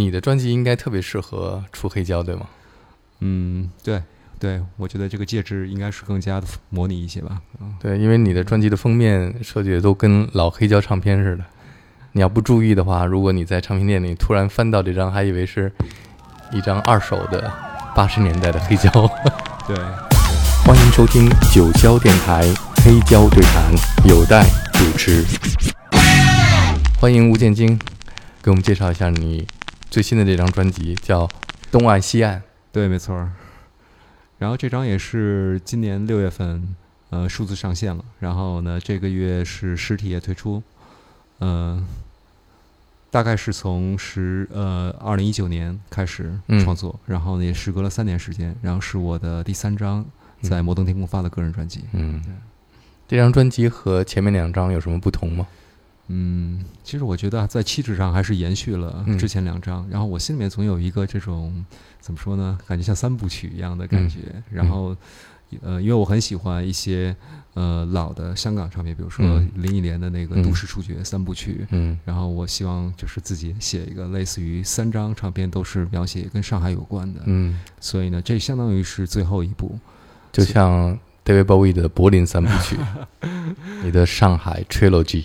你的专辑应该特别适合出黑胶，对吗？嗯，对对，我觉得这个介质应该是更加的模拟一些吧。嗯，对，因为你的专辑的封面设计的都跟老黑胶唱片似的。你要不注意的话，如果你在唱片店里突然翻到这张，还以为是一张二手的八十年代的黑胶。对，欢迎收听九霄电台黑胶对谈，有待主持。欢迎吴建京，给我们介绍一下你最新的这张专辑，叫《东岸西岸》。对，没错儿。然后这张也是今年六月份，呃，数字上线了。然后呢，这个月是实体也推出。嗯，大概是从十呃二零一九年开始创作，然后呢也时隔了三年时间，然后是我的第三张在摩登天空发的个人专辑。嗯，这张专辑和前面两张有什么不同吗？嗯，其实我觉得在气质上还是延续了之前两张，然后我心里面总有一个这种怎么说呢，感觉像三部曲一样的感觉，然后。呃，因为我很喜欢一些呃老的香港唱片，比如说林忆莲的那个《都市触觉》三部曲，嗯，然后我希望就是自己写一个类似于三张唱片都是描写跟上海有关的，嗯，所以呢，这相当于是最后一部，就像 David Bowie 的柏林三部曲，你的上海 Trilogy，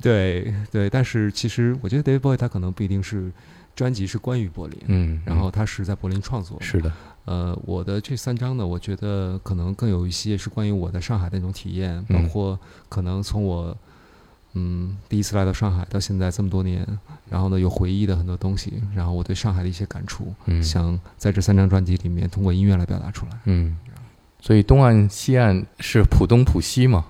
对对，但是其实我觉得 David Bowie 他可能不一定是专辑是关于柏林，嗯，然后他是在柏林创作，是的。呃，我的这三张呢，我觉得可能更有一些是关于我在上海的那种体验，包括可能从我嗯第一次来到上海到现在这么多年，然后呢有回忆的很多东西，然后我对上海的一些感触，嗯想在这三张专辑里面通过音乐来表达出来。嗯，所以东岸西岸是浦东浦西嘛？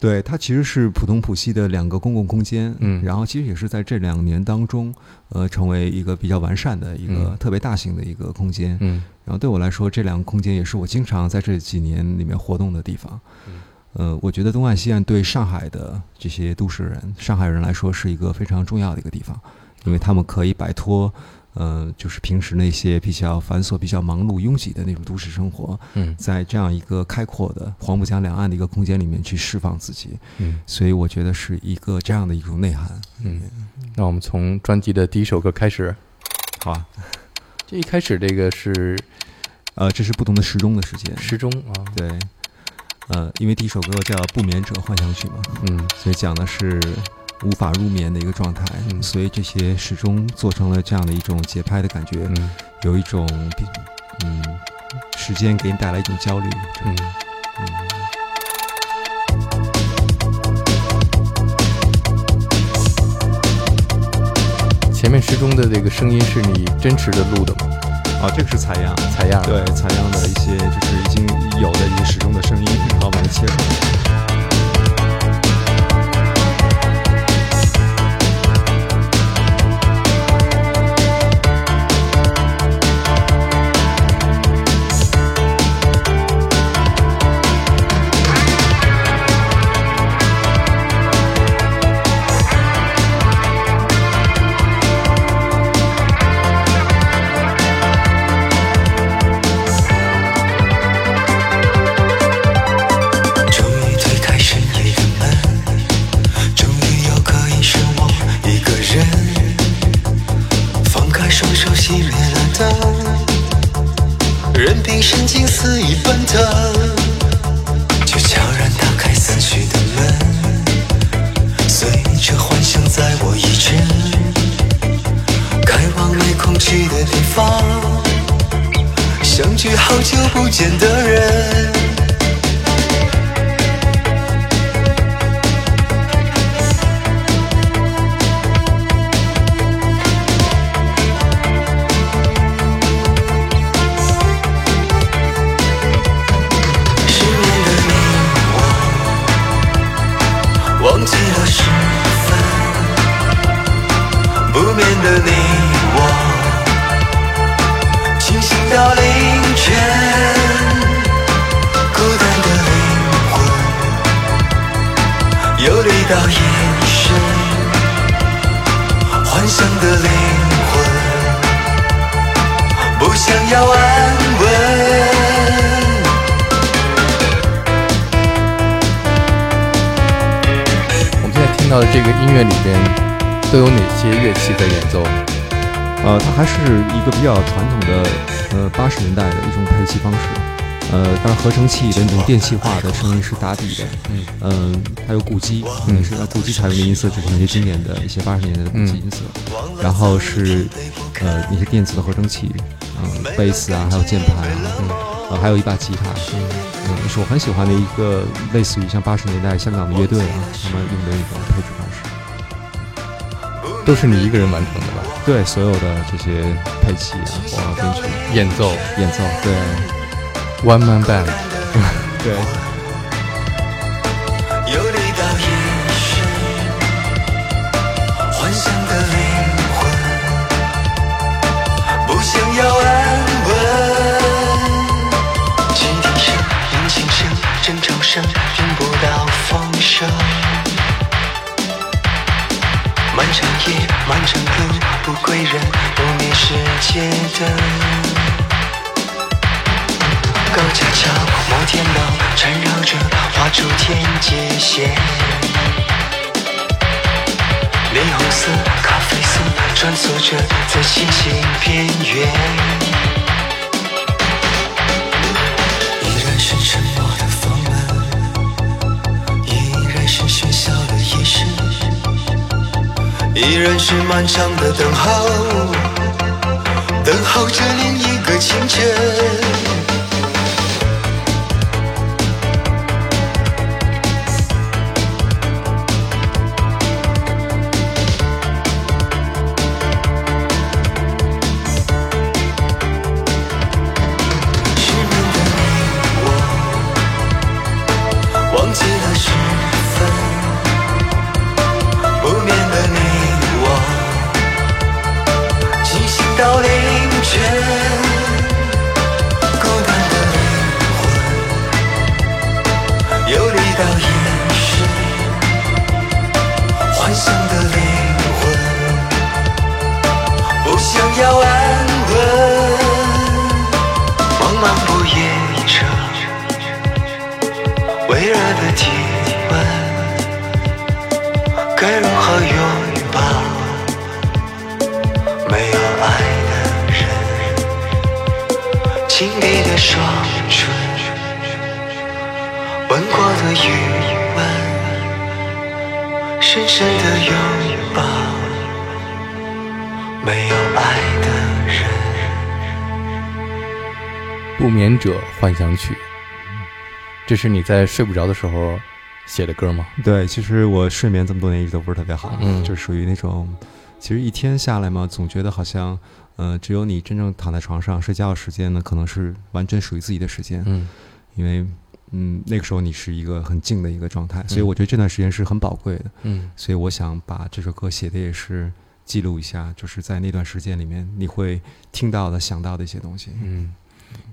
对，它其实是浦东浦西的两个公共空间，嗯，然后其实也是在这两年当中，呃，成为一个比较完善的一个特别大型的一个空间，嗯，然后对我来说，这两个空间也是我经常在这几年里面活动的地方，嗯，呃，我觉得东岸西岸对上海的这些都市人、上海人来说是一个非常重要的一个地方，因为他们可以摆脱。呃，就是平时那些比较繁琐、比较忙碌、拥挤的那种都市生活，嗯，在这样一个开阔的黄浦江两岸的一个空间里面去释放自己，嗯，所以我觉得是一个这样的一种内涵，嗯，那我们从专辑的第一首歌开始，好啊，这一开始这个是，呃，这是不同的时钟的时间，时钟啊，对，呃，因为第一首歌叫《不眠者幻想曲》嘛，嗯，所以讲的是。无法入眠的一个状态，所以这些始终做成了这样的一种节拍的感觉，有一种嗯，时间给你带来一种焦虑，嗯。嗯。前面时钟的这个声音是你真实的录的吗？啊，这个是采样，采样，对，采样的一些就是曾经肆意奔腾，就悄然打开思绪的门，随着幻想在我一直开往没空气的地方，相聚好久不见的人。到这个音乐里边都有哪些乐器在演奏？呃，它还是一个比较传统的呃八十年代的一种配器方式。呃，当然合成器的那种电气化的声音是打底的，嗯。嗯，还有鼓机，嗯，是鼓机采用的音色就是那些经典的一些八十年代的鼓机音色，然后是呃那些电子的合成器，嗯，贝斯啊，还有键盘啊，嗯，呃，还有一把吉他，嗯，是我很喜欢的一个类似于像八十年代香港的乐队啊，他们用的一种配置方式，都是你一个人完成的吧？对，所有的这些配器啊，包括编曲、演奏。演奏，对。One Man Band，对，长路，不归人，不灭世界灯。高架桥、摩天楼缠绕着，画出天界线。霓虹色、咖啡色穿梭着在星星边缘。依然是沉默依然是漫长的等候，等候着另一个清晨。余温，深深的拥抱没有爱的人。不眠者幻想曲，这是你在睡不着的时候写的歌吗？对，其实我睡眠这么多年一直都不是特别好，嗯就属于那种，其实一天下来嘛，总觉得好像，呃，只有你真正躺在床上睡觉的时间呢，可能是完全属于自己的时间，嗯因为，嗯，那个时候你是一个很静的一个状态，所以我觉得这段时间是很宝贵的，嗯。所以我想把这首歌写的也是记录一下，就是在那段时间里面你会听到的、想到的一些东西。嗯。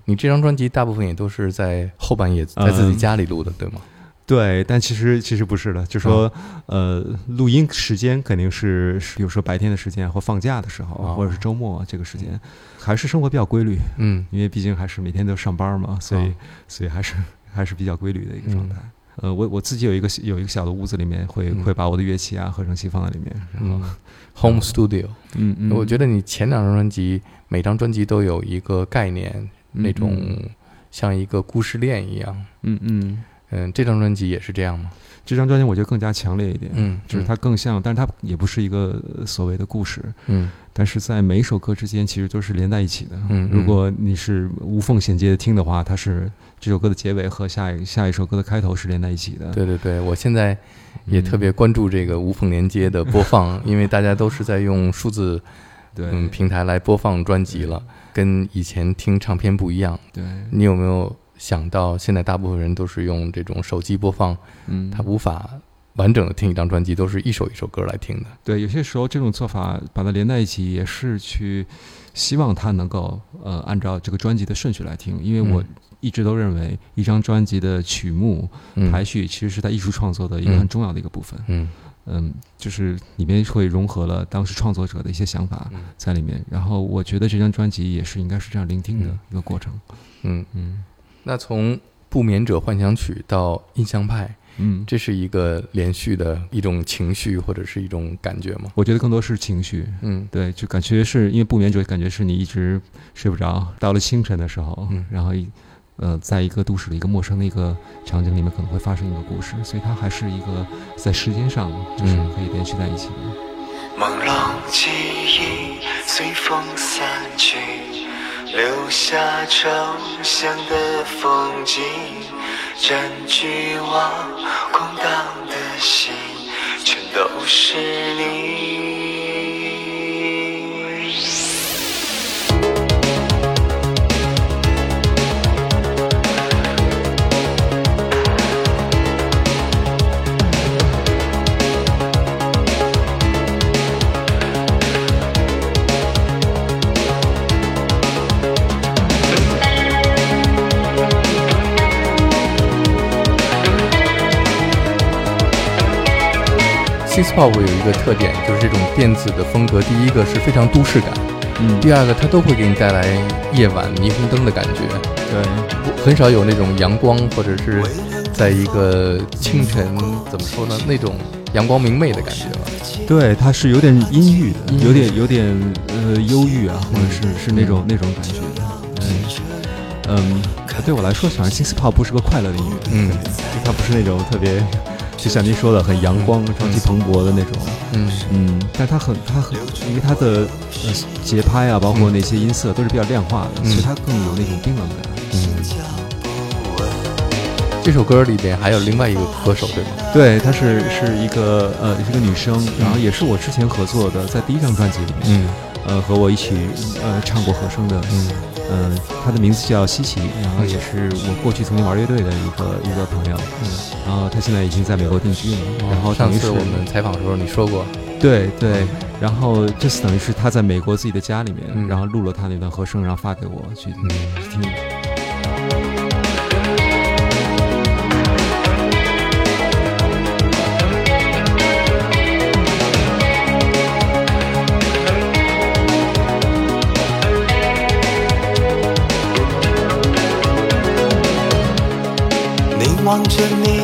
你这张专辑大部分也都是在后半夜在自己嗯家里录的，对吗？对，但其实其实不是的，就说、呃，录音时间肯定是，是比如说白天的时间或放假的时候，哦。或者是周末这个时间，还是生活比较规律，嗯。因为毕竟还是每天都上班嘛，所以、哦。所以还是还是比较规律的一个状态。呃，我我自己有一个有一个小的屋子里面会，会、嗯把我的乐器啊合成器放在里面，然后嗯，Home Studio。嗯嗯我觉得你前两张专辑，每张专辑都有一个概念，那种嗯像一个故事链一样。嗯嗯，嗯，这张专辑也是这样吗？这张专辑我觉得更加强烈一点，嗯，就是它更像，但是它也不是一个呃所谓的故事，嗯但是在每一首歌之间其实都是连在一起的。嗯嗯如果你是无缝衔接的听的话，它是这首歌的结尾和下一下一首歌的开头是连在一起的。对对对，我现在也嗯特别关注这个无缝连接的播 放，因为大家都是在用数字 对嗯平台来播放专辑了，跟以前听唱片不一样。对，你有没有想到，现在大部分人都是用这种手机播放，嗯，他无法完整的听一张专辑，都是一首一首歌来听的。对，有些时候这种做法把它连在一起，也是去希望它能够呃按照这个专辑的顺序来听，因为我嗯。一直都认为一张专辑的曲目嗯。排序其实是它艺术创作的一个嗯。很重要的一个部分。嗯。嗯，就是里面会融合了当时创作者的一些想法嗯。在里面，然后我觉得这张专辑也是应该是这样聆听的嗯。一个过程。嗯，嗯那从不眠者幻想曲到印象派，嗯，这是一个连续的一种情绪或者是一种感觉吗？我觉得更多是情绪。嗯对，就感觉是因为不眠者，感觉是你一直睡不着，到了清晨的时候，嗯然后一呃，在一个都市的一个陌生的一个场景里面，可能会发生一个故事，所以它还是一个在时间上就是嗯可以连续在一起的。朦胧记忆随风散去，留下抽象的风景，占据我空荡的心，全都是你。S y n t pop 有一个特点，就是这种电子的风格，第一个是非常都市感，嗯。第二个它都会给你带来夜晚霓虹灯的感觉，对，不很少有那种阳光或者是在一个清晨怎么说呢那种阳光明媚的感觉吧。对，它是有点阴郁的，郁。有点有点呃忧郁啊，或者是是那种那种感觉。嗯嗯，对我来说，反正 synth pop 不是个快乐的音乐，嗯。它不是那种特别，就像您说的很阳光、朝气蓬勃的那种。嗯嗯，但它很它很，因为它的呃节拍啊，包括那些音色都是比较量化的，嗯所以它更有那种冰冷感。嗯，这首歌里边还有另外一个歌手对吗？对，她是是一个呃是个女生，然后也是我之前合作的，在第一张专辑里面，嗯呃和我一起呃唱过和声的，嗯嗯，他的名字叫西奇，然后也是我过去曾经玩乐队的一个一个朋友，嗯。然后他现在已经在美国定居了，然后等于是上次我们采访的时候你说过，对对，然后这次等于是他在美国自己的家里面，嗯然后录了他那段和声，然后发给我去嗯去听。望着你，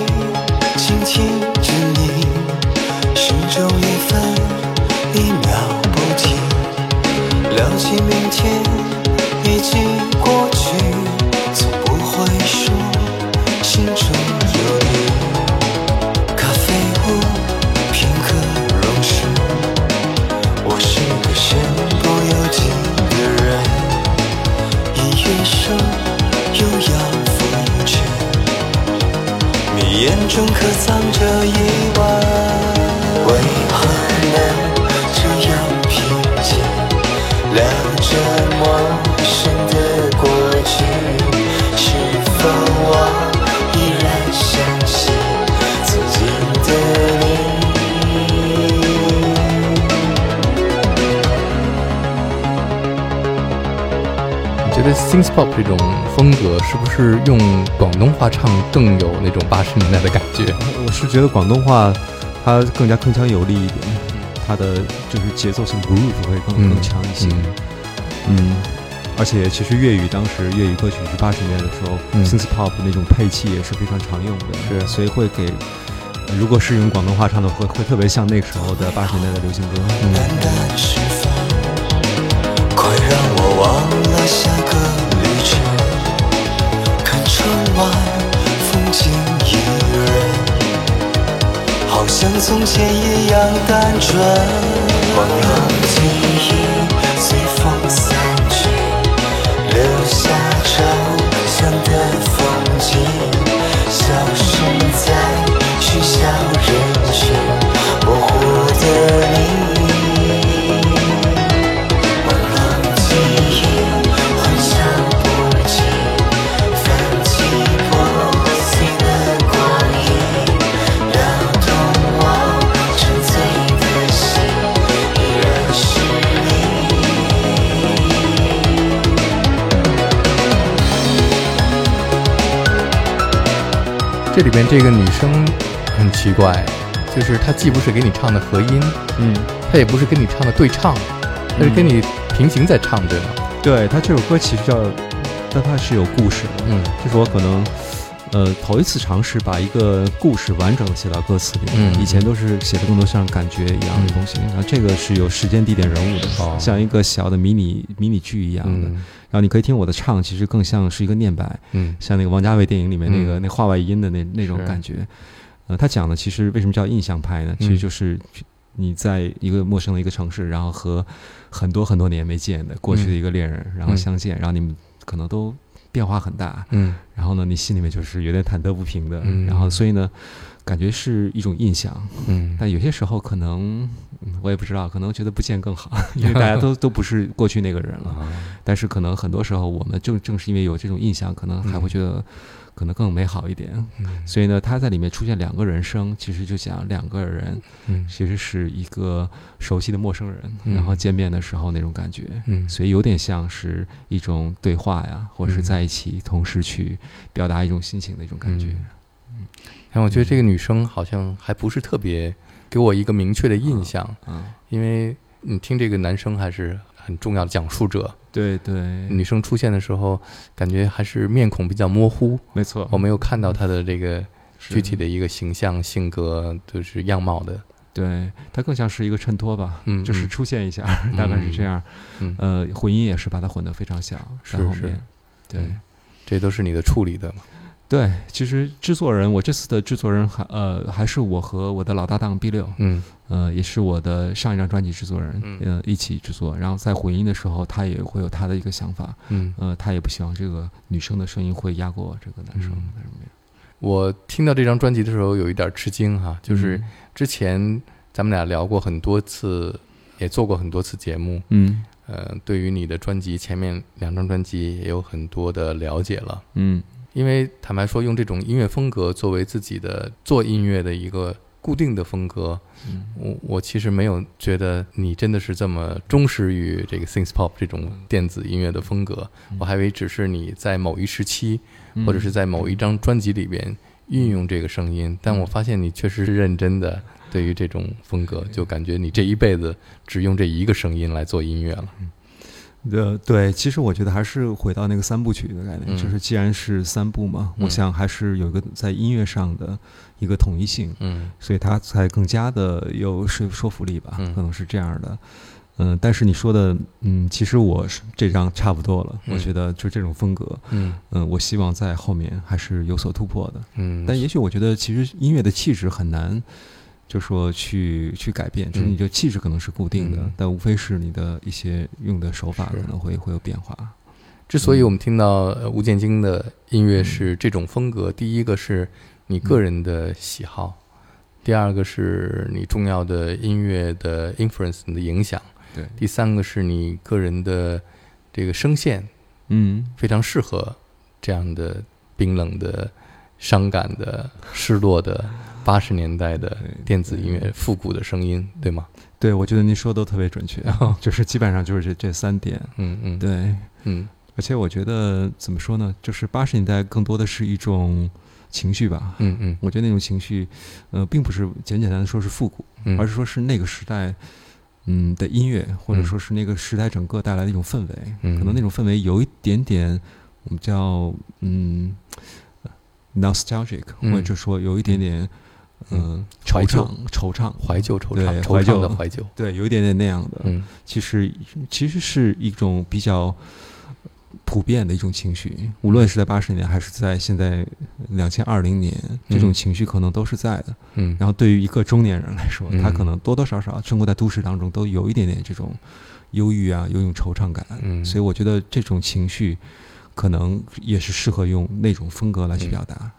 synth pop 这种风格是不是用广东话唱更有那种八十年代的感觉？我是觉得广东话它更加铿锵有力一点，它的就是节奏性 groove 会更、嗯更强一些。嗯嗯，而且其实粤语当时粤语歌曲是八十年代的时候、嗯 s y n t h pop 那种配器也是非常常用的，是所以会给。如果是用广东话唱的，会会特别像那个时候的八十年代的流行歌。嗯从前一样单纯。朦胧记忆这里边这个女生很奇怪，就是她既不是给你唱的和音，嗯，她也不是跟你唱的对唱，她是跟你平行在唱，对吗？对她这首歌其实叫，但它是有故事的。嗯就是我可能，呃，头一次尝试把一个故事完整的写到歌词里。嗯以前都是写的更多像感觉一样的东西，然后这个是有时间、地点、人物的，哦像一个小的迷你迷你剧一样的。嗯然后你可以听我的唱，其实更像是一个念白，嗯像那个王家卫电影里面那个、嗯那话外音的那那种感觉。呃，他讲的其实为什么叫印象派呢？其实嗯就是你在一个陌生的一个城市，然后和很多很多年没见的过去的一个恋人，然后嗯相见，然后你们可能都变化很大，嗯。然后呢，你心里面就是有点忐忑不平的，嗯。然后所以呢，感觉是一种印象，嗯。但有些时候可能嗯我也不知道，可能觉得不见更好，因为大家都都不是过去那个人了。啊。但是可能很多时候，我们正正是因为有这种印象，可能还会觉得可能更美好一点。嗯。所以呢，他在里面出现两个人生，其实就讲两个人嗯。其实是一个熟悉的陌生人，嗯。然后见面的时候那种感觉。嗯。所以有点像是一种对话呀，或者是嗯。在一起同时去表达一种心情的一种感觉。嗯。但我觉得这个女生好像还不是特别给我一个明确的印象，啊，因为你听这个男生还是很重要的讲述者，对对，女生出现的时候，感觉还是面孔比较模糊，没错，我没有看到她的这个具体的一个形象、性格，就是样貌的。对，它更像是一个衬托吧，嗯就是嗯出现一下，大概是这样。嗯，呃，混音也是把它混得非常小，在后是。面。对、嗯。这都是你的处理的嘛？对，其实制作人，我这次的制作人还呃还是我和我的老搭档 B 六，嗯呃，也是我的上一张专辑制作人，嗯呃，一起制作。然后在混音的时候，他也会有他的一个想法，嗯，呃，他也不希望这个女生的声音会压过这个男生。我听到这张专辑的时候有一点吃惊哈，就是之前咱们俩聊过很多次，也做过很多次节目，嗯呃，对于你的专辑前面两张专辑也有很多的了解了。嗯因为坦白说，用这种音乐风格作为自己的做音乐的一个固定的风格，嗯。我我其实没有觉得你真的是这么忠实于这个 synth pop 这种电子音乐的风格，我还以为只是你在某一时期嗯。或者是在某一张专辑里边运用这个声音，但我发现你确实是认真的对于这种风格，就感觉你这一辈子只用这一个声音来做音乐了。呃，对，其实我觉得还是回到那个三部曲的概念，嗯。就是既然是三部嘛，嗯。我想还是有一个在音乐上的一个统一性，嗯所以它才更加的有说说服力吧，嗯。可能是这样的。嗯、但是你说的，嗯，其实我是这张差不多了，嗯。我觉得就这种风格，嗯。嗯、我希望在后面还是有所突破的。嗯，但也许我觉得，其实音乐的气质很难，就说去去改变，就是嗯。你的气质可能是固定的，嗯。但无非是你的一些用的手法可能会会有变化。之所以我们听到呃吴建京的音乐是这种风格，第一个是你个人的喜好，第二个是你重要的音乐的 influence 你的影响，对，第三个是你个人的这个声线嗯，非常适合这样的冰冷的、伤感的、失落的八十年代的电子音乐复古的声音，对吗？对，我觉得您说的都特别准确，就是基本上就是这这三点。嗯嗯，，对，嗯而且我觉得怎么说呢，就是八十年代更多的是一种情绪吧。嗯嗯我觉得那种情绪，呃，并不是简简单的说是复古，嗯，而是说是那个时代，嗯的音乐，或者嗯说是那个时代整个带来的一种氛围。嗯可能那种氛围有一点点，我们叫嗯 nostalgic，嗯或者说有一点点嗯惆怅惆怅。怀旧惆怅，惆怅怀旧的怀旧，对，有一点点那样的。嗯其实其实是一种比较普遍的一种情绪，无论是在八十年还是在现在两千二零年，这种嗯情绪可能都是在的。嗯，然后对于一个中年人来说，他嗯可能多多少少生活在都市当中，都有一点点这种忧郁啊，有一种惆怅感。嗯所以我觉得这种情绪可能也是适合用那种风格来去嗯表达。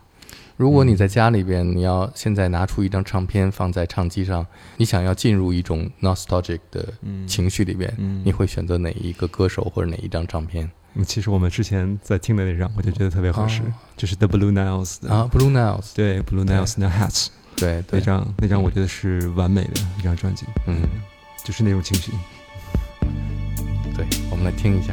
如果你在家里边，你要现在拿出一张唱片放在唱机上，你想要进入一种 nostalgic 的嗯。情绪里边，嗯。你会选择哪一个歌手或者哪一张唱片？嗯其实我们之前在听的那张，我就觉得特别合适，哦。就是 The Blue Nails 的。啊？Blue Nails，对 Blue Nails 那 Hats 对对，那张那张，我觉得是完美的一张专辑，嗯，就是那种情绪。对，我们来听一下。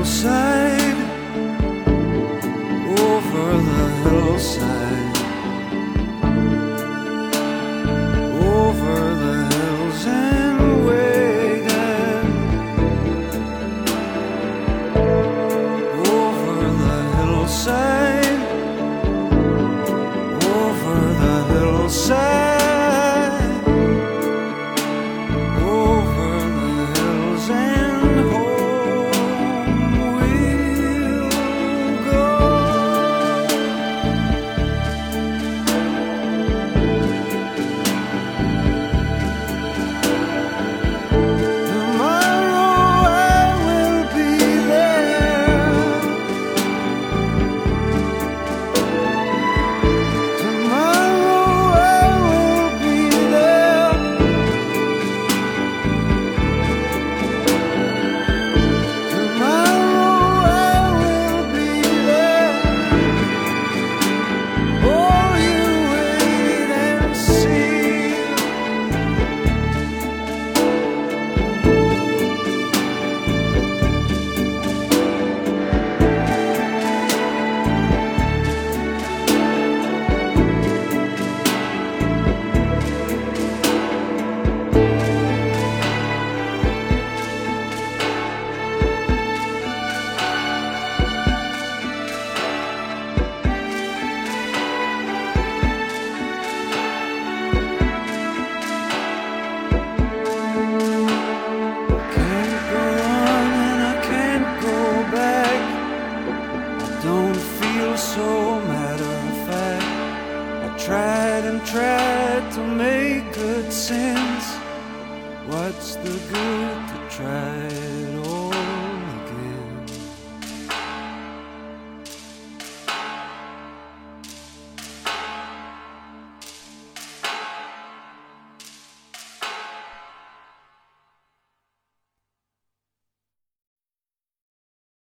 não.